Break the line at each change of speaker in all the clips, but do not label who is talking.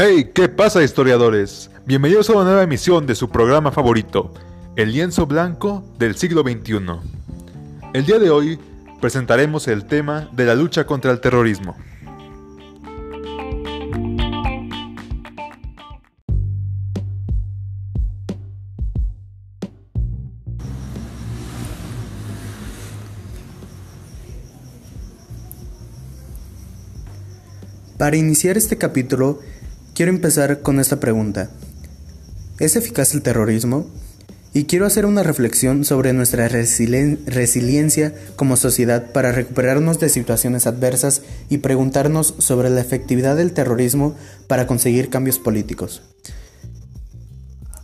Hey, ¿qué pasa historiadores? Bienvenidos a una nueva emisión de su programa favorito, El lienzo blanco del siglo XXI. El día de hoy presentaremos el tema de la lucha contra el terrorismo.
Para iniciar este capítulo, quiero empezar con esta pregunta. ¿Es eficaz el terrorismo? Y quiero hacer una reflexión sobre nuestra resiliencia como sociedad para recuperarnos de situaciones adversas y preguntarnos sobre la efectividad del terrorismo para conseguir cambios políticos.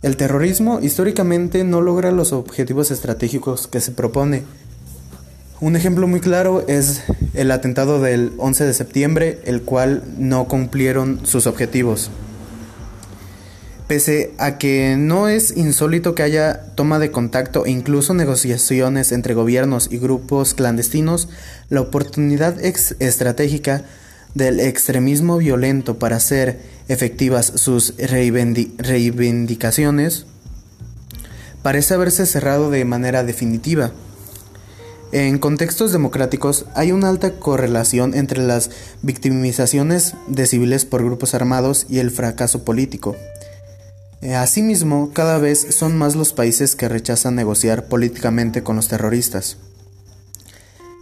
El terrorismo históricamente no logra los objetivos estratégicos que se propone, un ejemplo muy claro es el atentado del 11 de septiembre, el cual no cumplieron sus objetivos. Pese a que no es insólito que haya toma de contacto e incluso negociaciones entre gobiernos y grupos clandestinos, la oportunidad estratégica del extremismo violento para hacer efectivas sus reivindicaciones parece haberse cerrado de manera definitiva. En contextos democráticos hay una alta correlación entre las victimizaciones de civiles por grupos armados y el fracaso político. Eh, asimismo, cada vez son más los países que rechazan negociar políticamente con los terroristas.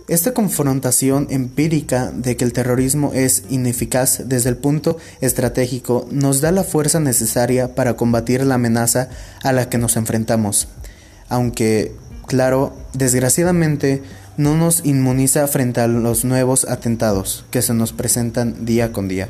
Esta confrontación empírica de que el terrorismo es ineficaz desde el punto estratégico nos da la fuerza necesaria para combatir la amenaza a la que nos enfrentamos, aunque claro, desgraciadamente no nos inmuniza frente a los nuevos atentados que se nos presentan día con día.